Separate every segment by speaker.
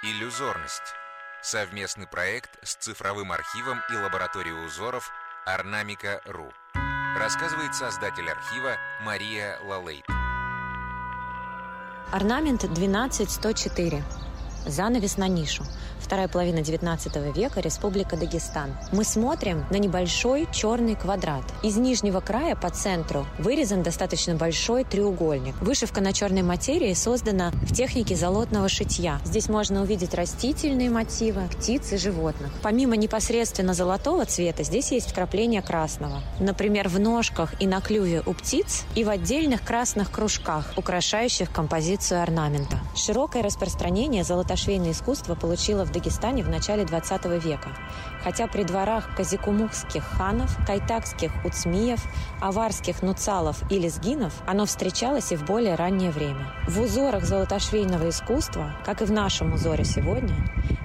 Speaker 1: Иллюзорность. Совместный проект с цифровым архивом и лабораторией узоров Орнамика.ру. Рассказывает создатель архива Мария Лалейт.
Speaker 2: Орнамент 12104. Занавес на нишу вторая половина 19 века, Республика Дагестан. Мы смотрим на небольшой черный квадрат. Из нижнего края по центру вырезан достаточно большой треугольник. Вышивка на черной материи создана в технике золотного шитья. Здесь можно увидеть растительные мотивы, птиц и животных. Помимо непосредственно золотого цвета, здесь есть вкрапление красного. Например, в ножках и на клюве у птиц и в отдельных красных кружках, украшающих композицию орнамента. Широкое распространение золотошвейное искусство получило в Дагестане в начале 20 века, хотя при дворах казикумухских ханов, кайтакских уцмиев, аварских нуцалов и лезгинов оно встречалось и в более раннее время. В узорах золотошвейного искусства, как и в нашем узоре сегодня,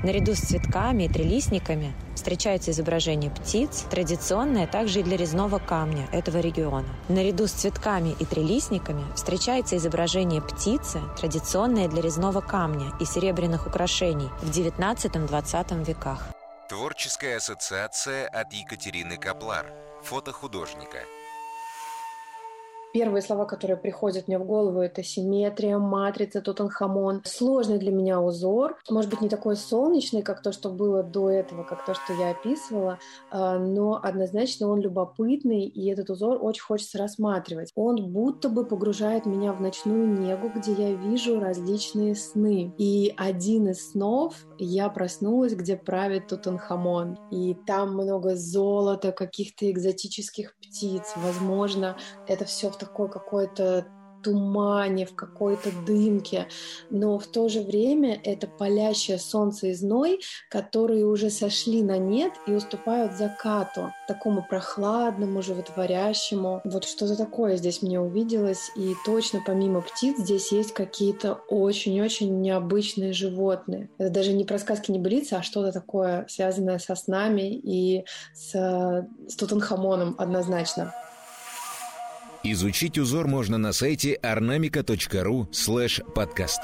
Speaker 2: наряду с цветками и трелистниками встречаются изображения птиц, традиционное также и для резного камня этого региона. Наряду с цветками и трелистниками встречается изображение птицы, традиционное для резного камня и серебряных украшений в 19-20 веках.
Speaker 1: Творческая ассоциация от Екатерины Каплар, фотохудожника –
Speaker 3: Первые слова, которые приходят мне в голову, это симметрия, матрица, Тутанхамон. Сложный для меня узор. Может быть, не такой солнечный, как то, что было до этого, как то, что я описывала, а, но однозначно он любопытный, и этот узор очень хочется рассматривать. Он будто бы погружает меня в ночную негу, где я вижу различные сны. И один из снов я проснулась, где правит Тутанхамон. И там много золота, каких-то экзотических птиц. Возможно, это все в такой какой-то тумане, в какой-то дымке, но в то же время это палящее солнце и зной, которые уже сошли на нет и уступают закату, такому прохладному, животворящему. Вот что-то такое здесь мне увиделось, и точно помимо птиц здесь есть какие-то очень-очень необычные животные. Это даже не про сказки не былицы, а что-то такое, связанное со снами и с, с Тутанхамоном однозначно.
Speaker 1: Изучить узор можно на сайте ornamica.ru слэш подкаст.